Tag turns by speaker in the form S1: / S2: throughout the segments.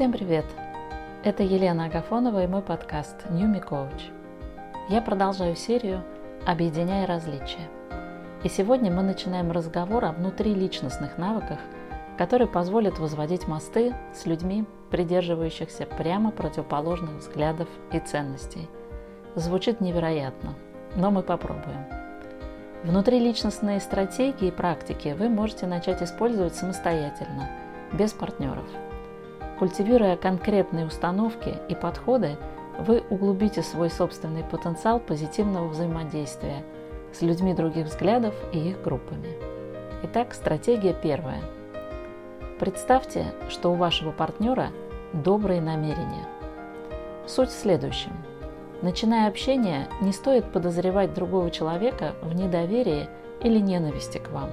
S1: Всем привет! Это Елена Агафонова и мой подкаст New Me Coach. Я продолжаю серию «Объединяя различия». И сегодня мы начинаем разговор о внутриличностных навыках, которые позволят возводить мосты с людьми, придерживающихся прямо противоположных взглядов и ценностей. Звучит невероятно, но мы попробуем. Внутриличностные стратегии и практики вы можете начать использовать самостоятельно, без партнеров. Культивируя конкретные установки и подходы, вы углубите свой собственный потенциал позитивного взаимодействия с людьми других взглядов и их группами. Итак, стратегия первая. Представьте, что у вашего партнера добрые намерения. Суть в следующем – Начиная общение, не стоит подозревать другого человека в недоверии или ненависти к вам.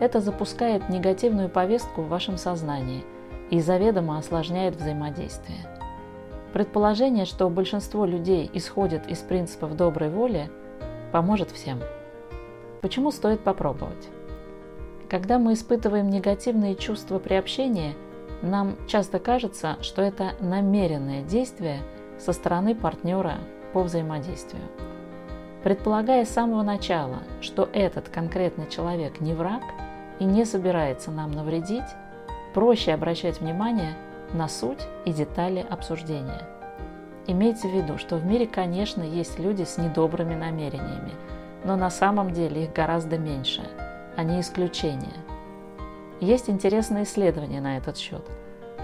S1: Это запускает негативную повестку в вашем сознании и заведомо осложняет взаимодействие. Предположение, что большинство людей исходит из принципов доброй воли, поможет всем. Почему стоит попробовать? Когда мы испытываем негативные чувства при общении, нам часто кажется, что это намеренное действие со стороны партнера по взаимодействию. Предполагая с самого начала, что этот конкретный человек не враг и не собирается нам навредить, проще обращать внимание на суть и детали обсуждения. Имейте в виду, что в мире, конечно, есть люди с недобрыми намерениями, но на самом деле их гораздо меньше, они исключения. Есть интересное исследование на этот счет,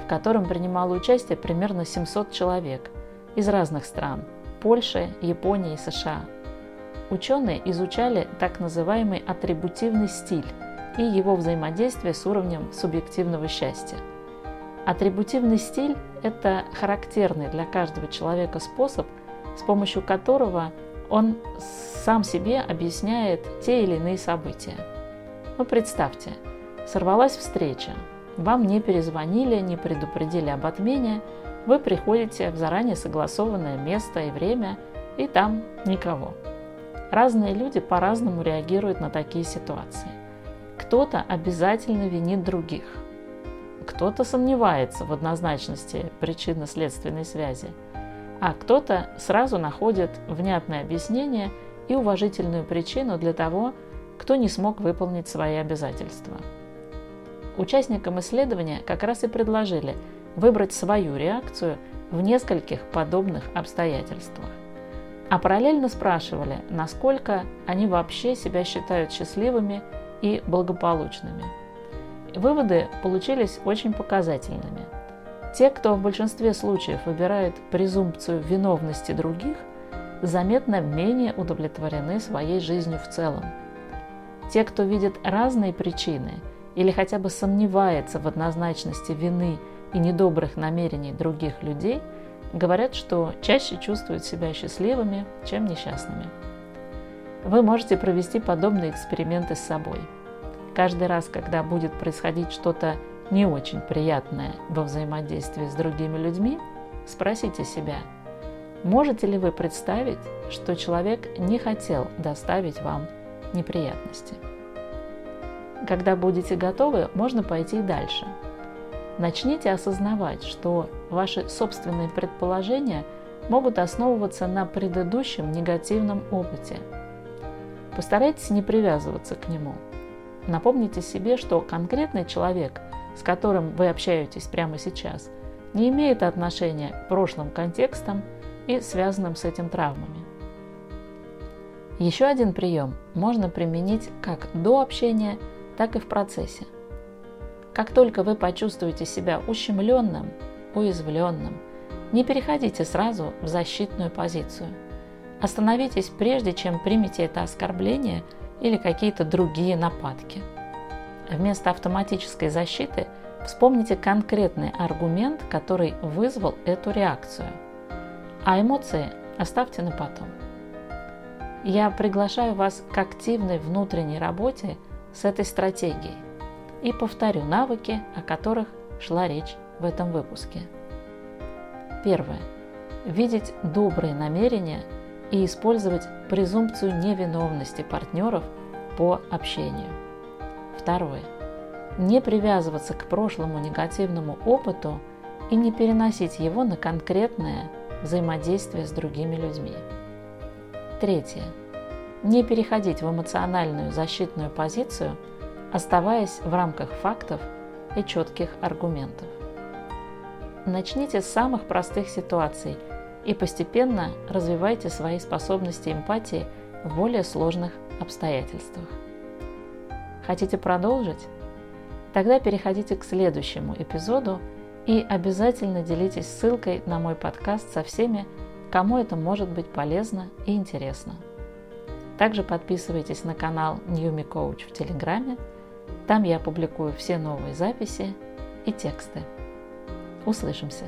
S1: в котором принимало участие примерно 700 человек из разных стран – Польши, Японии и США. Ученые изучали так называемый атрибутивный стиль и его взаимодействие с уровнем субъективного счастья. Атрибутивный стиль – это характерный для каждого человека способ, с помощью которого он сам себе объясняет те или иные события. Ну, представьте, сорвалась встреча, вам не перезвонили, не предупредили об отмене, вы приходите в заранее согласованное место и время, и там никого. Разные люди по-разному реагируют на такие ситуации. Кто-то обязательно винит других. Кто-то сомневается в однозначности причинно-следственной связи. А кто-то сразу находит внятное объяснение и уважительную причину для того, кто не смог выполнить свои обязательства. Участникам исследования как раз и предложили – выбрать свою реакцию в нескольких подобных обстоятельствах. А параллельно спрашивали, насколько они вообще себя считают счастливыми и благополучными. Выводы получились очень показательными. Те, кто в большинстве случаев выбирает презумпцию виновности других, заметно менее удовлетворены своей жизнью в целом. Те, кто видит разные причины или хотя бы сомневается в однозначности вины и недобрых намерений других людей говорят, что чаще чувствуют себя счастливыми, чем несчастными. Вы можете провести подобные эксперименты с собой. Каждый раз, когда будет происходить что-то не очень приятное во взаимодействии с другими людьми, спросите себя, можете ли вы представить, что человек не хотел доставить вам неприятности. Когда будете готовы, можно пойти дальше – Начните осознавать, что ваши собственные предположения могут основываться на предыдущем негативном опыте. Постарайтесь не привязываться к нему. Напомните себе, что конкретный человек, с которым вы общаетесь прямо сейчас, не имеет отношения к прошлым контекстам и связанным с этим травмами. Еще один прием можно применить как до общения, так и в процессе. Как только вы почувствуете себя ущемленным, уязвленным, не переходите сразу в защитную позицию. Остановитесь прежде, чем примете это оскорбление или какие-то другие нападки. Вместо автоматической защиты вспомните конкретный аргумент, который вызвал эту реакцию. А эмоции оставьте на потом. Я приглашаю вас к активной внутренней работе с этой стратегией и повторю навыки, о которых шла речь в этом выпуске. Первое. Видеть добрые намерения и использовать презумпцию невиновности партнеров по общению. Второе. Не привязываться к прошлому негативному опыту и не переносить его на конкретное взаимодействие с другими людьми. Третье. Не переходить в эмоциональную защитную позицию, оставаясь в рамках фактов и четких аргументов. Начните с самых простых ситуаций и постепенно развивайте свои способности эмпатии в более сложных обстоятельствах. Хотите продолжить? Тогда переходите к следующему эпизоду и обязательно делитесь ссылкой на мой подкаст со всеми, кому это может быть полезно и интересно. Также подписывайтесь на канал New Me Coach в Телеграме. Там я публикую все новые записи и тексты. Услышимся!